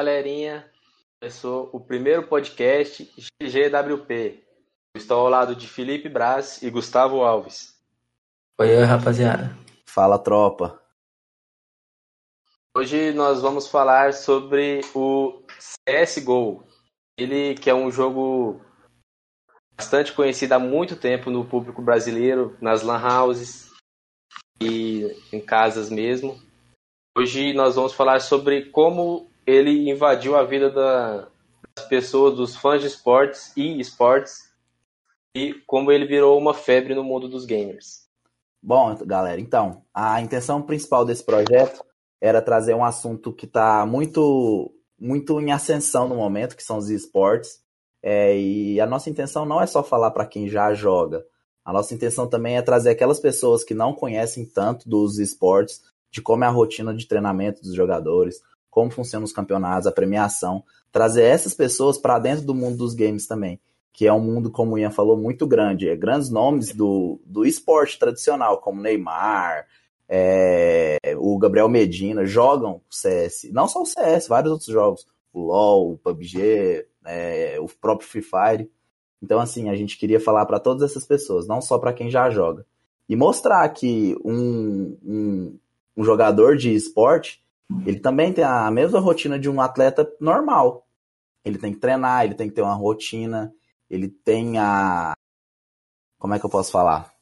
Galerinha, começou o primeiro podcast GGWP. Estou ao lado de Felipe Braz e Gustavo Alves. Oi, rapaziada. Fala, tropa. Hoje nós vamos falar sobre o CSGO. Ele que é um jogo bastante conhecido há muito tempo no público brasileiro, nas lan houses e em casas mesmo. Hoje nós vamos falar sobre como ele invadiu a vida da, das pessoas, dos fãs de esportes e esportes, e como ele virou uma febre no mundo dos gamers. Bom, galera, então, a intenção principal desse projeto era trazer um assunto que está muito, muito em ascensão no momento, que são os esportes. É, e a nossa intenção não é só falar para quem já joga. A nossa intenção também é trazer aquelas pessoas que não conhecem tanto dos esportes, de como é a rotina de treinamento dos jogadores, como funcionam os campeonatos, a premiação, trazer essas pessoas para dentro do mundo dos games também, que é um mundo, como o Ian falou, muito grande. É grandes nomes do, do esporte tradicional, como Neymar, é, o Gabriel Medina, jogam o CS. Não só o CS, vários outros jogos. O LoL, o PUBG, é, o próprio Free Fire. Então, assim, a gente queria falar para todas essas pessoas, não só para quem já joga. E mostrar que um, um, um jogador de esporte ele também tem a mesma rotina de um atleta normal. Ele tem que treinar, ele tem que ter uma rotina, ele tem a. Como é que eu posso falar?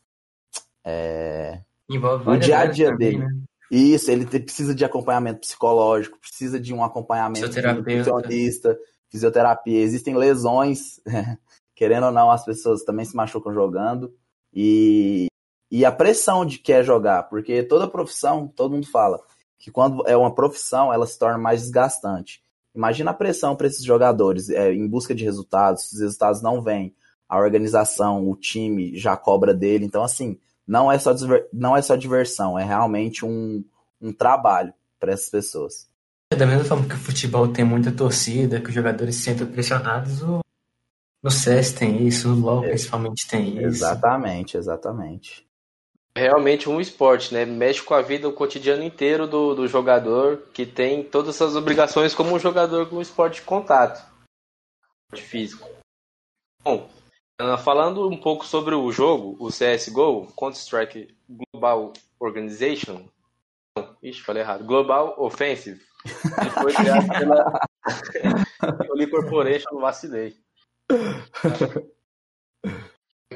É... Envolve o dia a dia dele. Né? Isso, ele precisa de acompanhamento psicológico, precisa de um acompanhamento nutricionista, fisioterapia. Existem lesões, querendo ou não, as pessoas também se machucam jogando. E, e a pressão de quer jogar, porque toda profissão, todo mundo fala, que quando é uma profissão, ela se torna mais desgastante. Imagina a pressão para esses jogadores é, em busca de resultados, se os resultados não vêm, a organização, o time já cobra dele. Então, assim, não é só, não é só diversão, é realmente um, um trabalho para essas pessoas. É da mesma forma que o futebol tem muita torcida, que os jogadores se sentem pressionados, o... no CS tem isso, o LoL é, principalmente tem isso. Exatamente, exatamente realmente um esporte, né? Mexe com a vida, o cotidiano inteiro do, do jogador, que tem todas essas obrigações como um jogador com esporte de contato. Esporte físico. Bom, ah, falando um pouco sobre o jogo, o CSGO, Counter-Strike Global Organization. Ixi, falei errado. Global Offensive. Ele foi criado pela Corporation, vacilei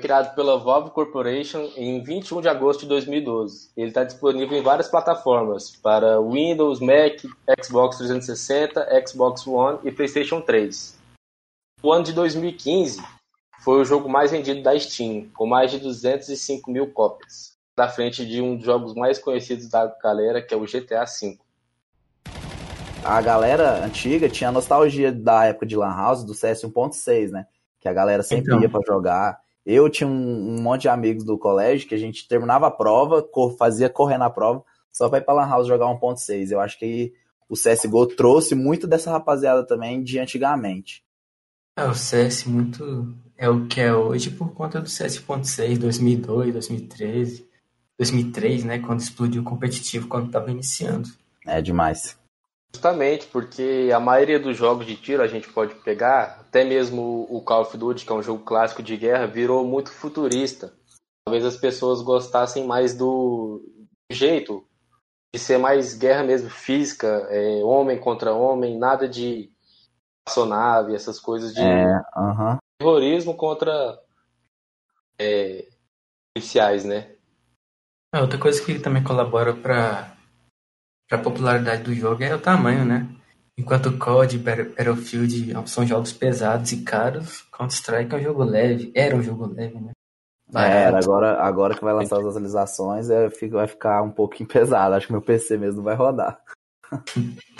criado pela Valve Corporation em 21 de agosto de 2012. Ele está disponível em várias plataformas para Windows, Mac, Xbox 360, Xbox One e PlayStation 3. O ano de 2015 foi o jogo mais vendido da Steam, com mais de 205 mil cópias, da frente de um dos jogos mais conhecidos da galera, que é o GTA V. A galera antiga tinha nostalgia da época de Lan House, do CS 1.6, né? Que a galera sempre então. ia para jogar. Eu tinha um, um, monte de amigos do colégio que a gente terminava a prova, fazia correr na prova, só pra ir pra Lan House jogar 1.6. Eu acho que o CSGO trouxe muito dessa rapaziada também de antigamente. É, o CS muito é o que é hoje por conta do CS.6, 2002, 2013, 2003, né, quando explodiu o competitivo, quando tava iniciando. É demais. Justamente, porque a maioria dos jogos de tiro a gente pode pegar, até mesmo o Call of Duty, que é um jogo clássico de guerra, virou muito futurista. Talvez as pessoas gostassem mais do jeito de ser mais guerra mesmo, física, é, homem contra homem, nada de espaçonave, essas coisas de é, uh -huh. terrorismo contra é, policiais, né? É, outra coisa que também colabora para para a popularidade do jogo é o tamanho, né? Enquanto COD e Battlefield são jogos pesados e caros, Counter-Strike é um jogo leve. Era um jogo leve, né? É, agora, agora que vai lançar as atualizações, é, vai ficar um pouquinho pesado. Acho que meu PC mesmo vai rodar.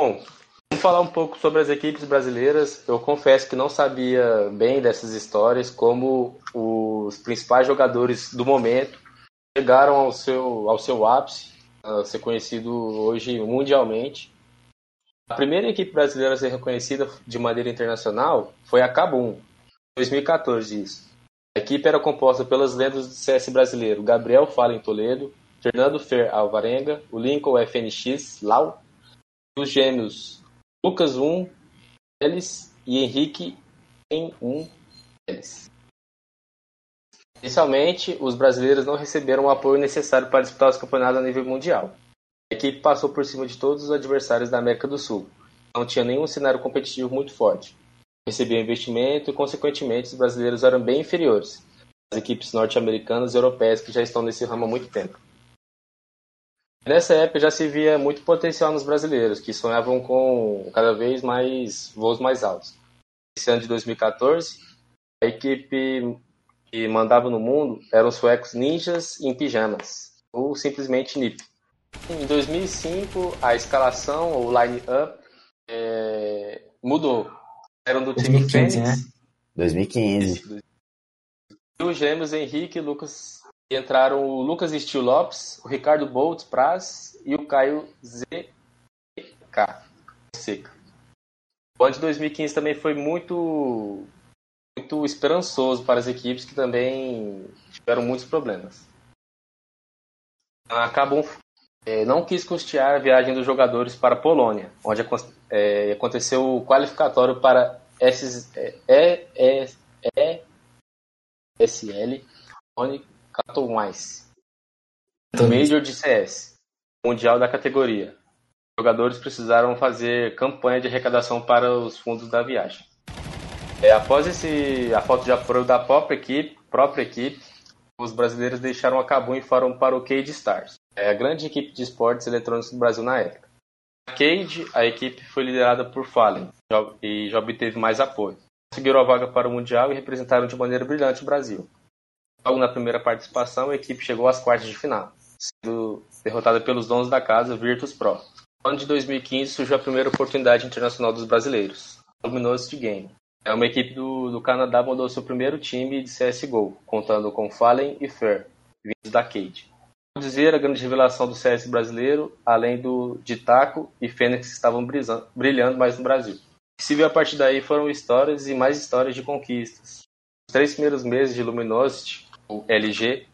Bom, vamos falar um pouco sobre as equipes brasileiras. Eu confesso que não sabia bem dessas histórias, como os principais jogadores do momento chegaram ao seu, ao seu ápice a ser conhecido hoje mundialmente. A primeira equipe brasileira a ser reconhecida de maneira internacional foi a Cabum, 2014 isso. A equipe era composta pelas lendas do CS brasileiro Gabriel Fallen Toledo, Fernando Fer Alvarenga, o Lincoln FNX Lau, Os gêmeos Lucas 1, Teles e Henrique em 1, Teles. Inicialmente, os brasileiros não receberam o apoio necessário para disputar os campeonatos a nível mundial. A equipe passou por cima de todos os adversários da América do Sul. Não tinha nenhum cenário competitivo muito forte. Recebia investimento e, consequentemente, os brasileiros eram bem inferiores às equipes norte-americanas e europeias que já estão nesse ramo há muito tempo. Nessa época já se via muito potencial nos brasileiros, que sonhavam com cada vez mais voos mais altos. Esse ano de 2014, a equipe que mandava no mundo eram os suecos ninjas em pijamas, ou simplesmente NIP. Em 2005, a escalação, ou line-up, é, mudou. Eram do 2015, time Fênix. Né? 2015. E os gêmeos Henrique e Lucas entraram o Lucas Steel Lopes, o Ricardo Bolt Praz e o Caio ZK Seca. O ano de 2015 também foi muito muito esperançoso para as equipes que também tiveram muitos problemas. Acabam é, não quis custear a viagem dos jogadores para a Polônia, onde é, aconteceu o qualificatório para SS, é, é, ESL Onde Katowice, Major de CS, Mundial da categoria. Os jogadores precisaram fazer campanha de arrecadação para os fundos da viagem. É, após esse, a falta de apoio da própria equipe, própria equipe, os brasileiros deixaram a Cabum e foram para o Cade Stars, é a grande equipe de esportes eletrônicos do Brasil na época. Na Cade, a equipe foi liderada por Fallen e já obteve mais apoio. Conseguiram a vaga para o Mundial e representaram de maneira brilhante o Brasil. Logo na primeira participação, a equipe chegou às quartas de final, sendo derrotada pelos donos da casa, Virtus Pro. No ano de 2015 surgiu a primeira oportunidade internacional dos brasileiros, a Luminosity Game. É uma equipe do, do Canadá mandou seu primeiro time de CSGO, contando com Fallen e Fer, vindos da Cade. Vou dizer a grande revelação do CS brasileiro, além do de Taco e Fênix estavam brilhando mais no Brasil. O que se viu a partir daí foram histórias e mais histórias de conquistas. Os três primeiros meses de Luminosity o LG,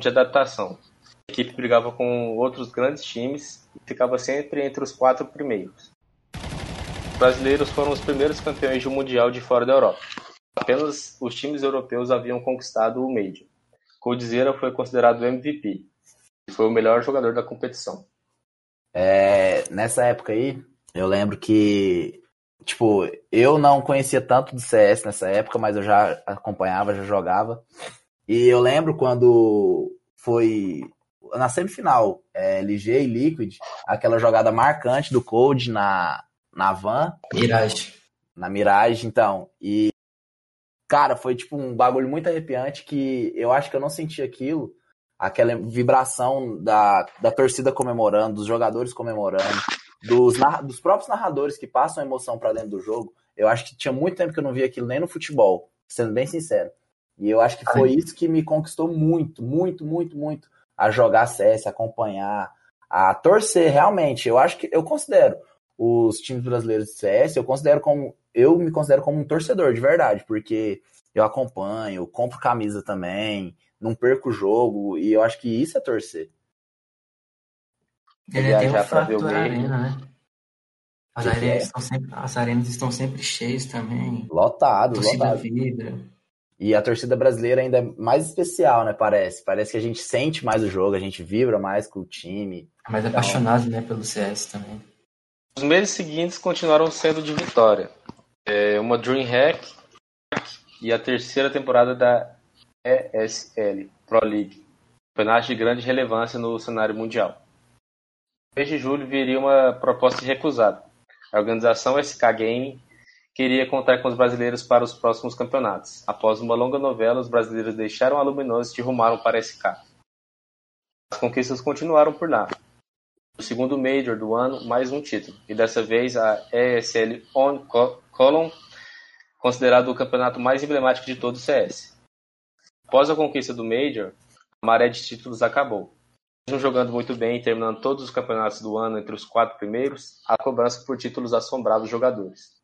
de adaptação. A equipe brigava com outros grandes times e ficava sempre entre os quatro primeiros. Os brasileiros foram os primeiros campeões do Mundial de fora da Europa. Apenas os times europeus haviam conquistado o Major. Coldzera foi considerado MVP e foi o melhor jogador da competição. É, nessa época aí, eu lembro que tipo, eu não conhecia tanto do CS nessa época, mas eu já acompanhava, já jogava. E eu lembro quando foi na semifinal, é, LG e Liquid, aquela jogada marcante do Cold na, na van. Mirage. Na Mirage, então. E, cara, foi tipo um bagulho muito arrepiante que eu acho que eu não senti aquilo. Aquela vibração da, da torcida comemorando, dos jogadores comemorando, dos, dos próprios narradores que passam emoção para dentro do jogo. Eu acho que tinha muito tempo que eu não via aquilo nem no futebol, sendo bem sincero. E eu acho que foi isso que me conquistou muito, muito, muito, muito a jogar CS, acompanhar, a torcer realmente. Eu acho que eu considero os times brasileiros de CS, eu considero como eu me considero como um torcedor de verdade, porque eu acompanho, compro camisa também, não perco o jogo e eu acho que isso é torcer. Ele tem um fator arena, né? As arenas, é? estão sempre, as arenas estão sempre cheias também. Lotado, lotado. Vibra. E a torcida brasileira ainda é mais especial, né? Parece. Parece que a gente sente mais o jogo, a gente vibra mais com o time. É mais então... apaixonado, né, pelo CS também. Os meses seguintes continuaram sendo de vitória. É uma Dreamhack e a terceira temporada da ESL Pro League, campeonato de grande relevância no cenário mundial. Mês de julho viria uma proposta recusada. A organização SK Game queria contar com os brasileiros para os próximos campeonatos. Após uma longa novela, os brasileiros deixaram a Luminosity e rumaram para SK. As conquistas continuaram por lá. O segundo Major do ano, mais um título, e dessa vez a ESL On Column, considerado o campeonato mais emblemático de todo o CS. Após a conquista do Major, a maré de títulos acabou. Mesmo jogando muito bem e terminando todos os campeonatos do ano entre os quatro primeiros, a cobrança por títulos assombrava os jogadores.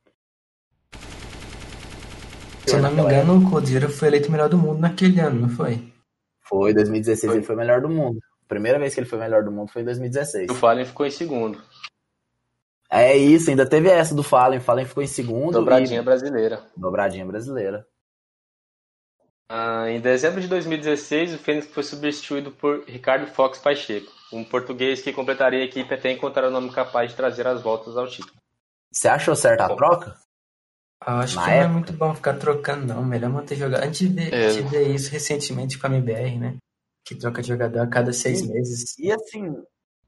Se eu não me engano, o Coldzera foi eleito melhor do mundo naquele ano, não foi? Foi, 2016 foi. ele foi melhor do mundo. A primeira vez que ele foi melhor do mundo foi em 2016. O Fallen ficou em segundo. É isso, ainda teve essa do Fallen. Fallen ficou em segundo. Dobradinha e... brasileira. Dobradinha brasileira. Ah, em dezembro de 2016, o Fênix foi substituído por Ricardo Fox Pacheco, um português que completaria a equipe até encontrar o um nome capaz de trazer as voltas ao título. Você achou certa a troca? Eu acho Na que época? não é muito bom ficar trocando, não. Melhor manter jogador. A gente vê, é. isso recentemente com a MBR, né? Que troca de jogador a cada seis e, meses. E assim,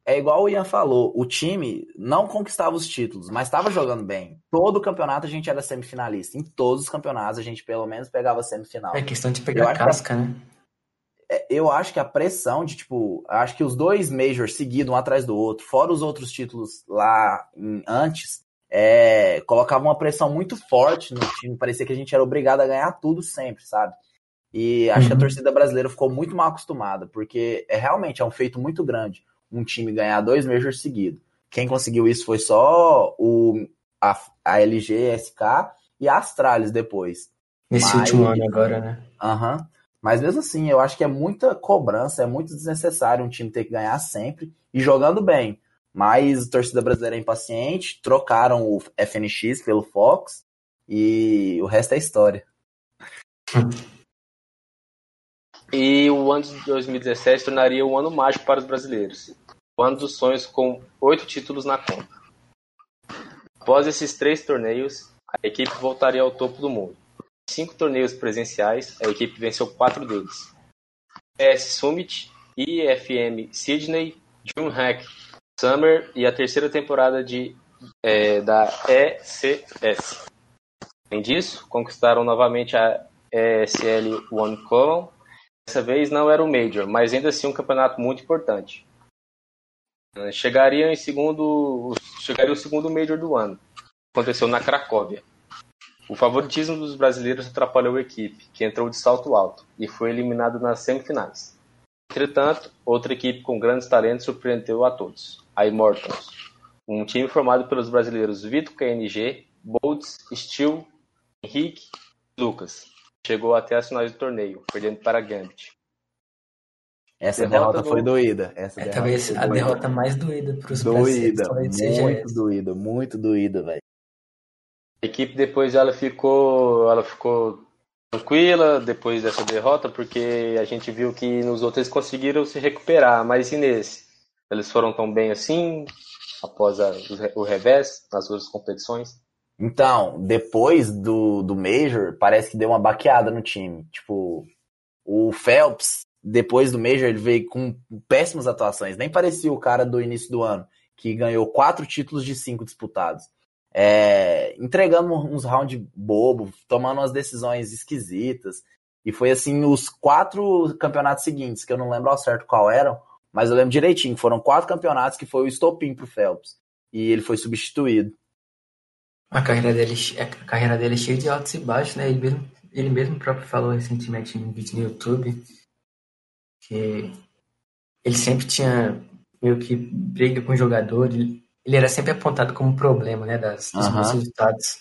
é igual o Ian falou, o time não conquistava os títulos, mas estava jogando bem. Todo campeonato a gente era semifinalista. Em todos os campeonatos a gente pelo menos pegava semifinal. É questão de pegar casca, que, né? É, eu acho que a pressão de, tipo, acho que os dois majors seguidos um atrás do outro, fora os outros títulos lá em, antes, é, colocava uma pressão muito forte no time. Parecia que a gente era obrigado a ganhar tudo sempre, sabe? E acho uhum. que a uhum. torcida brasileira ficou muito mal acostumada, porque é realmente é um feito muito grande um time ganhar dois majors seguidos. Quem conseguiu isso foi só o, a, a LG, SK e a Astralis depois. Nesse Mas, último ano agora, né? Aham. Uhum. Mas mesmo assim, eu acho que é muita cobrança, é muito desnecessário um time ter que ganhar sempre e jogando bem. Mas a torcida brasileira é impaciente, trocaram o FNX pelo Fox e o resto é história. E o ano de 2017 tornaria um ano mágico para os brasileiros. O ano dos sonhos com oito títulos na conta. Após esses três torneios, a equipe voltaria ao topo do mundo. Cinco torneios presenciais, a equipe venceu quatro deles. PS Summit, IFM Sydney, DreamHack Summer e a terceira temporada de, é, da ECS. Além disso, conquistaram novamente a ESL One Column Dessa vez não era o Major, mas ainda assim um campeonato muito importante. Eh, chegaria em segundo, chegaria o segundo Major do ano. Aconteceu na Cracóvia. O favoritismo dos brasileiros atrapalhou a equipe, que entrou de salto alto e foi eliminado nas semifinais. Entretanto, outra equipe com grandes talentos surpreendeu a todos, a Immortals, um time formado pelos brasileiros Vitor KNG, Boltz, Steel, Henrique e Lucas, chegou até as finais do torneio, perdendo para Gambit. Essa derrota, derrota foi doída. Essa é talvez a doída. derrota mais doída para os Doída, muito doída, muito doída, velho. A equipe depois ela ficou, ela ficou tranquila depois dessa derrota, porque a gente viu que nos outros eles conseguiram se recuperar, mas e nesse? Eles foram tão bem assim após a, o revés nas outras competições? Então, depois do, do Major, parece que deu uma baqueada no time. Tipo, o Phelps, depois do Major, ele veio com péssimas atuações. Nem parecia o cara do início do ano, que ganhou quatro títulos de cinco disputados. É, entregando uns rounds bobo, tomando umas decisões esquisitas. E foi assim os quatro campeonatos seguintes, que eu não lembro ao certo qual eram, mas eu lembro direitinho. Foram quatro campeonatos que foi o estopim pro Phelps. E ele foi substituído. A carreira dele, a carreira dele é cheia de altos e baixos, né? Ele mesmo, ele mesmo próprio falou recentemente em um vídeo no YouTube que ele sempre tinha meio que briga com o jogador, ele, ele era sempre apontado como problema, né, das, dos uhum. resultados.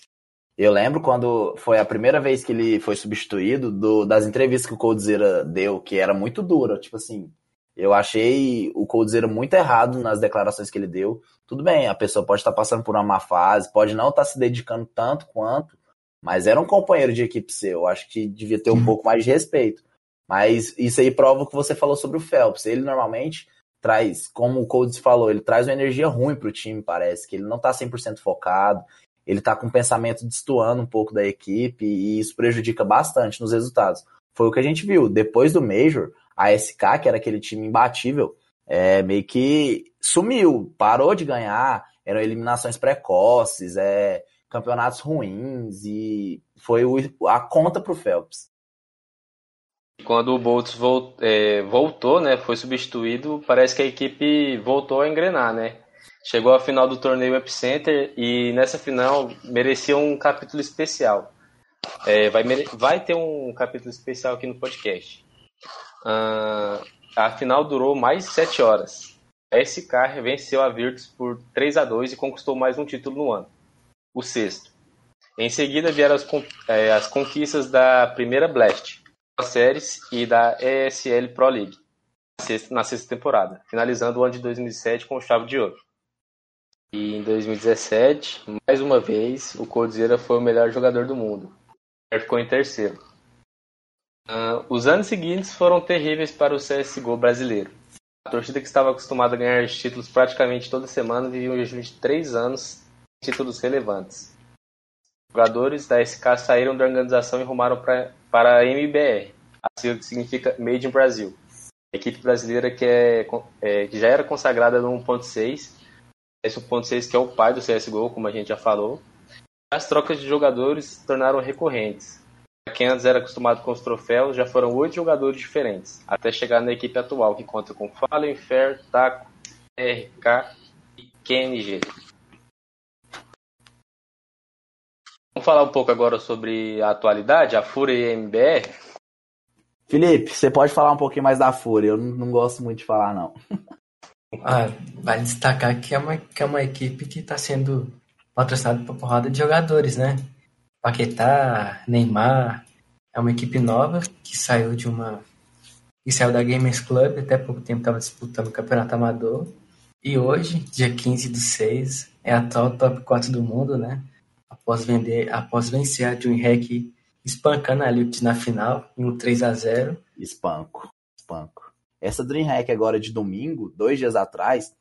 Eu lembro quando foi a primeira vez que ele foi substituído, do, das entrevistas que o Coldzera deu, que era muito dura, tipo assim, eu achei o Coldzera muito errado nas declarações que ele deu. Tudo bem, a pessoa pode estar passando por uma má fase, pode não estar se dedicando tanto quanto, mas era um companheiro de equipe seu. Eu acho que devia ter um pouco mais de respeito. Mas isso aí prova o que você falou sobre o Phelps. Ele normalmente traz, como o Colds falou, ele traz uma energia ruim para o time, parece, que ele não está 100% focado, ele está com o pensamento destoando um pouco da equipe e isso prejudica bastante nos resultados. Foi o que a gente viu. Depois do Major, a SK, que era aquele time imbatível, é, meio que sumiu, parou de ganhar, eram eliminações precoces, é, campeonatos ruins e foi o, a conta pro Phelps. Quando o Boltz é, voltou, né, foi substituído, parece que a equipe voltou a engrenar, né? Chegou à final do torneio Epicenter e nessa final merecia um capítulo especial. É, vai, vai ter um capítulo especial aqui no podcast. Uh, a final durou mais de 7 horas. A SK venceu a Virtus por 3 a 2 e conquistou mais um título no ano, o sexto. Em seguida vieram as, é, as conquistas da primeira Blast, da Séries e da ESL Pro League na sexta temporada, finalizando o ano de 2007 com chave de ouro. E em 2017, mais uma vez, o Coldzera foi o melhor jogador do mundo. Ele ficou em terceiro. Uh, os anos seguintes foram terríveis para o CSGO brasileiro. A torcida que estava acostumada a ganhar títulos praticamente toda semana vivia um jejum de três anos sem títulos relevantes. Os jogadores da SK saíram da organização e rumaram pra, para a MBR, a sigla que significa Made in Brasil. Equipe brasileira que, é, é que já era consagrada no 1.6, esse 1.6 que é o pai do CSGO, como a gente já falou. As trocas de jogadores se tornaram recorrentes quem antes era acostumado com os troféus, já foram oito jogadores diferentes, até chegar na equipe atual, que conta com Fallen, Fair, Taco, RK e KNG. Vamos falar um pouco agora sobre a atualidade, a Fúria e a MBR? Felipe, você pode falar um pouquinho mais da Fúria, eu não, gosto muito de falar, não. Ah, vale destacar que é uma, que é uma equipe que está sendo patrocinada por porrada de jogadores, né? Paquetá, Neymar. É uma equipe nova que saiu de uma. que saiu da Gamers Club, até pouco tempo estava disputando o Campeonato Amador. E hoje, dia 15 do 6, é a atual top 4 do mundo, né? Após, vender, após vencer a DreamHack espancando a Liquid na final, em um 3 a 0 Espanco, espanco. Essa DreamHack agora de domingo, dois dias atrás,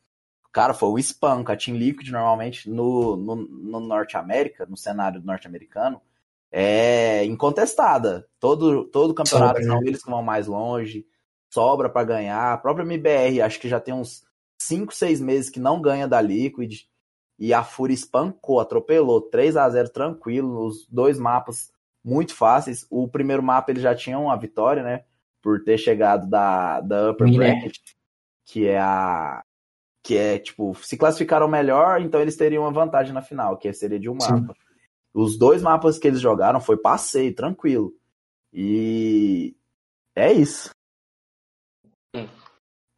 Cara, foi o espanco. A Team Liquid, normalmente, no, no, no Norte América, no cenário norte-americano, é incontestada. Todo, todo campeonato sobra, são né? eles que vão mais longe, sobra para ganhar. A própria MBR, acho que já tem uns 5, 6 meses que não ganha da Liquid. E a Fúria espancou, atropelou 3 a 0 tranquilo, os dois mapas muito fáceis. O primeiro mapa ele já tinha uma vitória, né? Por ter chegado da, da Upper Bracket, que é a que é tipo, se classificaram melhor, então eles teriam uma vantagem na final, que seria de um mapa. Sim. Os dois mapas que eles jogaram foi passeio, tranquilo. E é isso. Hum.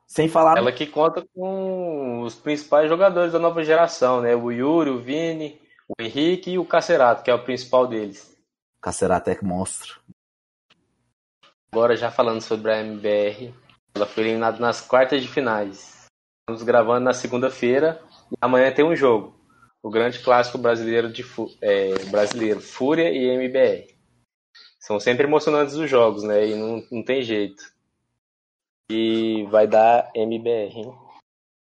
Sem falar. Ela que conta com os principais jogadores da nova geração, né? O Yuri, o Vini, o Henrique e o Cacerato, que é o principal deles. Cacerato é monstro. Agora já falando sobre a MBR, ela foi eliminada nas quartas de finais. Estamos gravando na segunda-feira e amanhã tem um jogo. O grande clássico brasileiro de é, brasileiro, Fúria e MBR. São sempre emocionantes os jogos, né? E não, não tem jeito. E vai dar MBR, hein?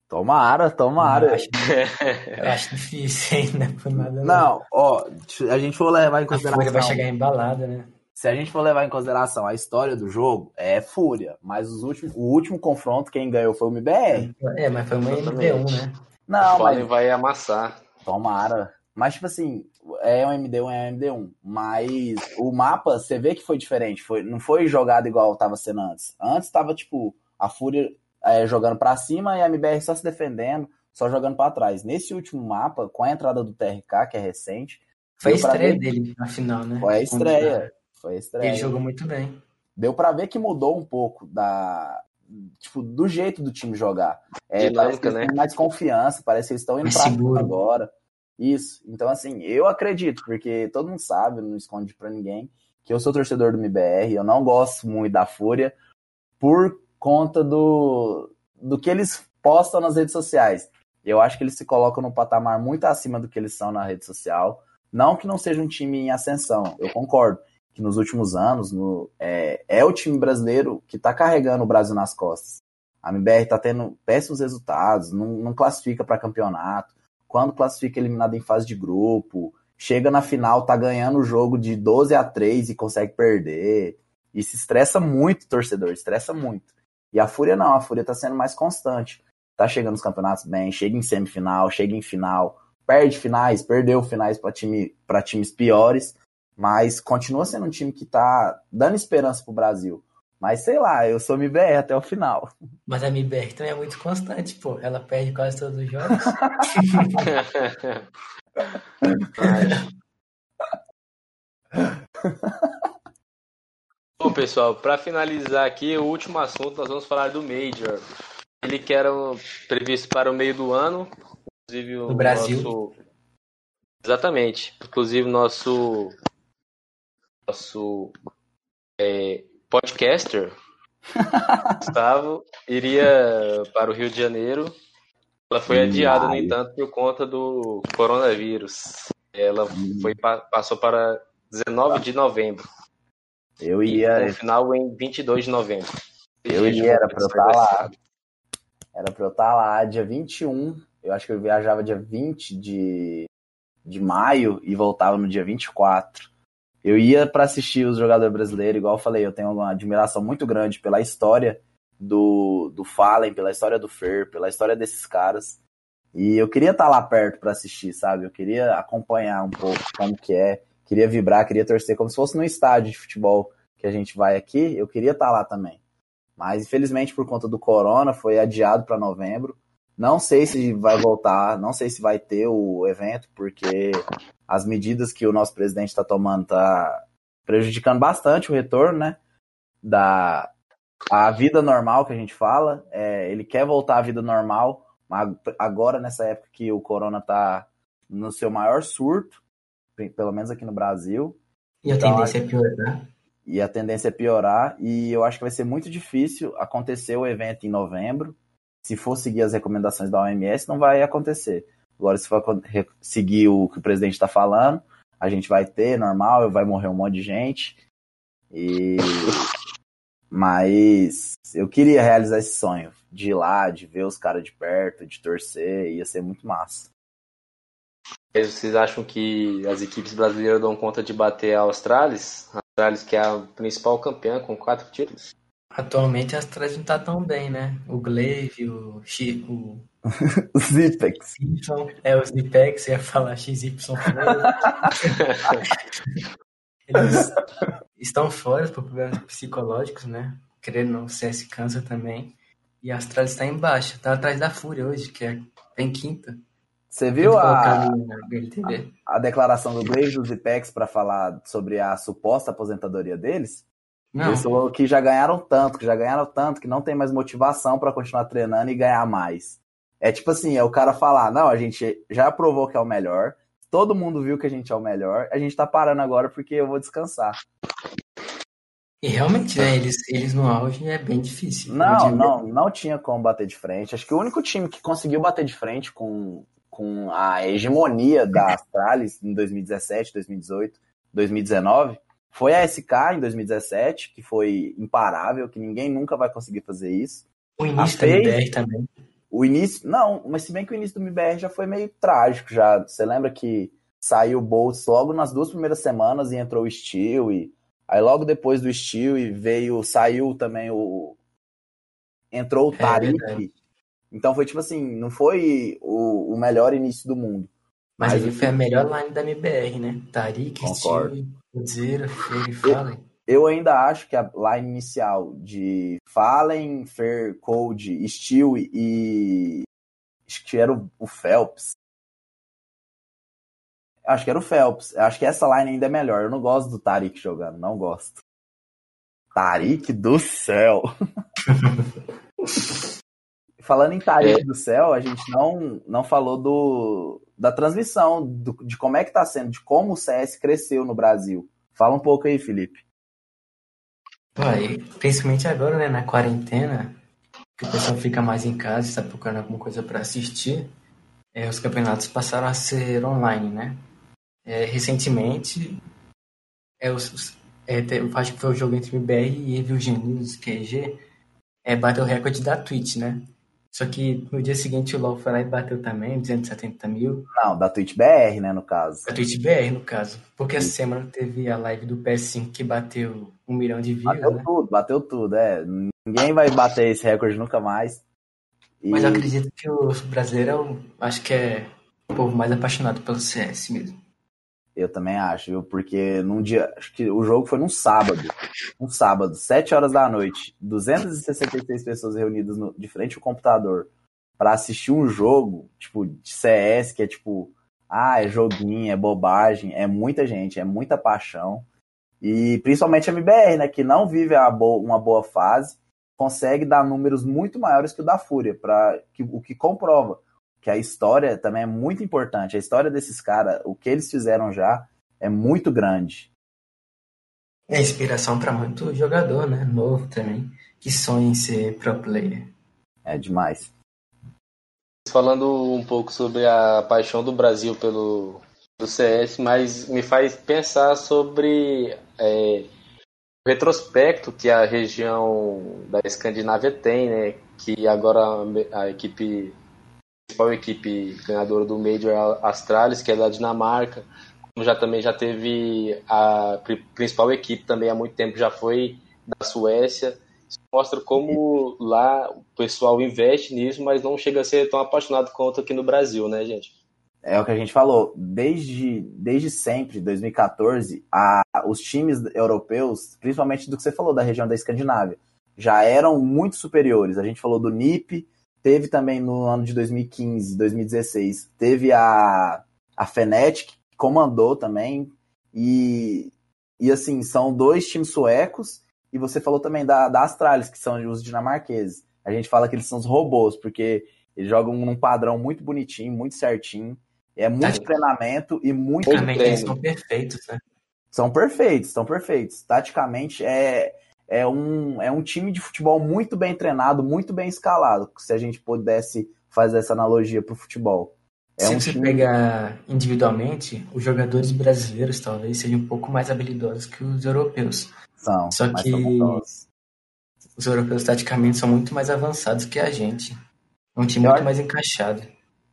Tomara, tomara. Eu acho, eu acho difícil ainda, por nada. Não, não, ó, a gente for levar em consideração. A Fúria vai chegar embalada, né? Se a gente for levar em consideração a história do jogo, é fúria. Mas os últimos, o último confronto, quem ganhou foi o MBR. É, mas foi uma MD1, né? Não, o mas... vai amassar. Tomara. Mas, tipo assim, é um MD1, é um MD1. Mas o mapa, você vê que foi diferente. Foi, não foi jogado igual tava sendo antes. Antes tava, tipo, a Fúria é, jogando para cima e a MBR só se defendendo, só jogando para trás. Nesse último mapa, com a entrada do TRK, que é recente. Foi a estreia ver... dele na final, né? Foi a estreia. Foi a estreia. Ele jogou muito bem. Deu para ver que mudou um pouco da tipo do jeito do time jogar. É, parece que eles né? têm mais confiança, parece que eles estão indo para cima agora. Isso. Então assim, eu acredito, porque todo mundo sabe, não esconde para ninguém, que eu sou torcedor do MBR, eu não gosto muito da Fúria por conta do do que eles postam nas redes sociais. Eu acho que eles se colocam num patamar muito acima do que eles são na rede social. Não que não seja um time em ascensão, eu concordo que nos últimos anos no, é, é o time brasileiro que está carregando o Brasil nas costas. A MBR está tendo péssimos resultados, não, não classifica para campeonato. Quando classifica eliminado em fase de grupo, chega na final, tá ganhando o jogo de 12 a 3 e consegue perder. E se estressa muito, torcedor, estressa muito. E a Fúria não, a Fúria tá sendo mais constante. Tá chegando nos campeonatos bem, chega em semifinal, chega em final, perde finais, perdeu finais para time, times piores mas continua sendo um time que tá dando esperança pro Brasil. Mas sei lá, eu sou MBR até o final. Mas a MBR também é muito constante, pô. Ela perde quase todos os jogos. Bom, pessoal, para finalizar aqui, o último assunto, nós vamos falar do Major. Ele que era previsto para o meio do ano, inclusive o no Brasil. Nosso... Exatamente. Inclusive, nosso nosso é, podcaster, Gustavo, iria para o Rio de Janeiro Ela foi adiada, no entanto, por conta do coronavírus. Ela hum. foi, passou para 19 de novembro. Eu ia. E, no final em 22 de novembro. Eu ia, era pra eu estar lá. Era pra eu estar lá dia 21. Eu acho que eu viajava dia 20 de, de maio e voltava no dia 24. Eu ia para assistir os jogadores brasileiros, igual eu falei, eu tenho uma admiração muito grande pela história do, do Fallen, pela história do Fer, pela história desses caras. E eu queria estar lá perto para assistir, sabe? Eu queria acompanhar um pouco como que é, queria vibrar, queria torcer, como se fosse no estádio de futebol que a gente vai aqui, eu queria estar lá também. Mas infelizmente por conta do corona foi adiado para novembro. Não sei se vai voltar, não sei se vai ter o evento, porque as medidas que o nosso presidente está tomando tá prejudicando bastante o retorno, né? Da a vida normal que a gente fala. É, ele quer voltar à vida normal, mas agora nessa época que o corona tá no seu maior surto, pelo menos aqui no Brasil. E a então, tendência acho... é piorar. E a tendência é piorar, e eu acho que vai ser muito difícil acontecer o evento em novembro. Se for seguir as recomendações da OMS, não vai acontecer. Agora, se for seguir o que o presidente está falando, a gente vai ter normal, vai morrer um monte de gente. E mas eu queria realizar esse sonho de ir lá, de ver os caras de perto, de torcer, ia ser muito massa. Vocês acham que as equipes brasileiras dão conta de bater a Australis? A Australis que é a principal campeã com quatro títulos? Atualmente a Australis não tá tão bem, né? O Glaive, o X, o Zipex. É, o Zipex, ia falar XY. Eles estão fora por problemas psicológicos, né? Querendo não, o CS cansa também. E a Astralis está embaixo, tá atrás da Fúria hoje, que é em quinta. Você viu a, a, a, declaração do Blaze dos Zipex para falar sobre a suposta aposentadoria deles? Não. Eles falaram que já ganharam tanto, que já ganharam tanto, que não tem mais motivação para continuar treinando e ganhar mais. É tipo assim, é o cara falar, não, a gente já provou que é o melhor, todo mundo viu que a gente é o melhor, a gente tá parando agora porque eu vou descansar. E realmente, né, eles, eles no auge é bem difícil. Não, não, não tinha como bater de frente. Acho que o único time que conseguiu bater de frente com, com a hegemonia da Astralis em 2017, 2018, 2019 foi a SK em 2017, que foi imparável, que ninguém nunca vai conseguir fazer isso. O início da BR também. O início. Não, mas se bem que o início do MBR já foi meio trágico já. Você lembra que saiu o Boltz logo nas duas primeiras semanas e entrou o Steel e. Aí logo depois do Steel e veio. Saiu também o. Entrou o é Tarik. É então foi tipo assim, não foi o, o melhor início do mundo. Mas, mas ele foi a melhor line da MBR, né? Tarik, Steel, Godzilla, Fury, Fallen. Eu ainda acho que a line inicial de Fallen, Fair, Cold, Steel e. Acho que era o Phelps. Acho que era o Phelps. Acho que essa line ainda é melhor. Eu não gosto do Tarik jogando, não gosto. Tarik do céu! Falando em Tarik é. do céu, a gente não, não falou do, da transmissão, do, de como é que tá sendo, de como o CS cresceu no Brasil. Fala um pouco aí, Felipe. Ué, principalmente agora, né, na quarentena, que o pessoal fica mais em casa está procurando alguma coisa para assistir, é, os campeonatos passaram a ser online, né? É, recentemente, é, os, é, eu acho que foi o jogo entre o BR e Evil Genius QG, é, bateu o recorde da Twitch, né? Só que no dia seguinte o LoL foi lá e bateu também, 270 mil. Não, da Twitch BR, né, no caso. Da Twitch BR, no caso. Porque essa semana teve a live do PS5 que bateu um milhão de views, Bateu né? tudo, bateu tudo, é. Ninguém vai bater esse recorde nunca mais. E... Mas eu acredito que o brasileiro, é acho que é o povo mais apaixonado pelo CS mesmo. Eu também acho, viu? Porque num dia. Acho que o jogo foi num sábado. Um sábado, 7 horas da noite. 266 pessoas reunidas no, de frente ao computador para assistir um jogo, tipo, de CS, que é tipo. Ah, é joguinho, é bobagem. É muita gente, é muita paixão. E principalmente a MBR, né? Que não vive bo uma boa fase, consegue dar números muito maiores que o da Fúria, para que, o que comprova que a história também é muito importante. A história desses caras, o que eles fizeram já, é muito grande. É inspiração para muito jogador, né? Novo também, que sonha em ser pro player. É demais. falando um pouco sobre a paixão do Brasil pelo do CS, mas me faz pensar sobre é, o retrospecto que a região da Escandinávia tem, né? Que agora a equipe principal equipe ganhadora do Major Astralis, que é da Dinamarca, como já também já teve a principal equipe também há muito tempo já foi da Suécia. Isso mostra como lá o pessoal investe nisso, mas não chega a ser tão apaixonado quanto aqui no Brasil, né, gente? É o que a gente falou, desde, desde sempre, 2014, a, os times europeus, principalmente do que você falou da região da Escandinávia, já eram muito superiores. A gente falou do NIP, teve também no ano de 2015, 2016, teve a, a Fnatic, que comandou também, e, e assim, são dois times suecos e você falou também da, da Astralis, que são os dinamarqueses. A gente fala que eles são os robôs, porque eles jogam num padrão muito bonitinho, muito certinho. É muito treinamento e muito treino. Eles são perfeitos, né? São perfeitos, são perfeitos. Taticamente, é, é, um, é um time de futebol muito bem treinado, muito bem escalado, se a gente pudesse fazer essa analogia para o futebol. É se um você time... pegar individualmente, os jogadores brasileiros talvez sejam um pouco mais habilidosos que os europeus. São, Só que os europeus taticamente são muito mais avançados que a gente. É um time eu muito acho... mais encaixado.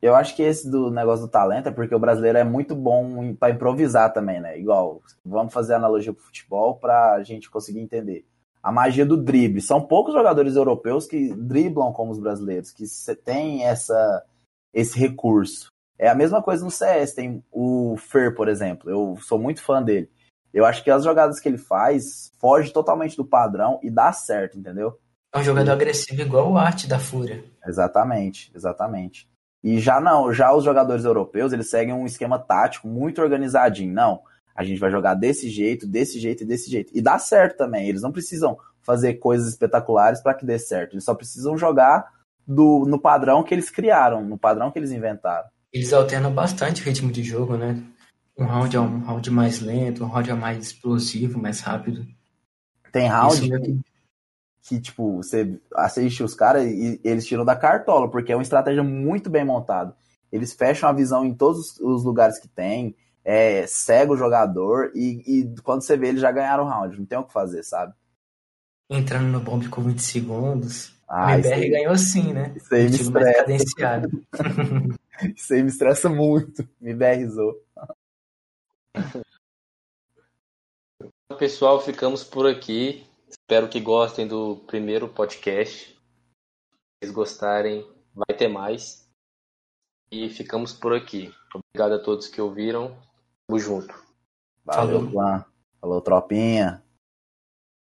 Eu acho que esse do negócio do talento é porque o brasileiro é muito bom para improvisar também, né? Igual, vamos fazer analogia pro futebol para a gente conseguir entender. A magia do drible. São poucos jogadores europeus que driblam como os brasileiros, que têm essa, esse recurso. É a mesma coisa no CS. Tem o Fer, por exemplo. Eu sou muito fã dele. Eu acho que as jogadas que ele faz foge totalmente do padrão e dá certo, entendeu? É um jogador agressivo igual o Arte da Fúria. Exatamente, exatamente. E já não, já os jogadores europeus, eles seguem um esquema tático muito organizadinho. Não, a gente vai jogar desse jeito, desse jeito e desse jeito. E dá certo também. Eles não precisam fazer coisas espetaculares para que dê certo. Eles só precisam jogar do, no padrão que eles criaram, no padrão que eles inventaram. Eles alternam bastante o ritmo de jogo, né? Um round é um round mais lento, um round é mais explosivo, mais rápido. Tem round que, que, tipo, você assiste os caras e eles tiram da cartola, porque é uma estratégia muito bem montada. Eles fecham a visão em todos os lugares que tem, é, cega o jogador e, e quando você vê, eles já ganharam o round. Não tem o que fazer, sabe? Entrando no bomb com 20 segundos. Ah, o MBR ganhou sim, né? Isso aí me estressa. isso aí me estressa muito. Me berrizou. Pessoal, ficamos por aqui. Espero que gostem do primeiro podcast. Se vocês gostarem, vai ter mais. E ficamos por aqui. Obrigado a todos que ouviram. Tamo junto. Valeu, Falou, Falou tropinha.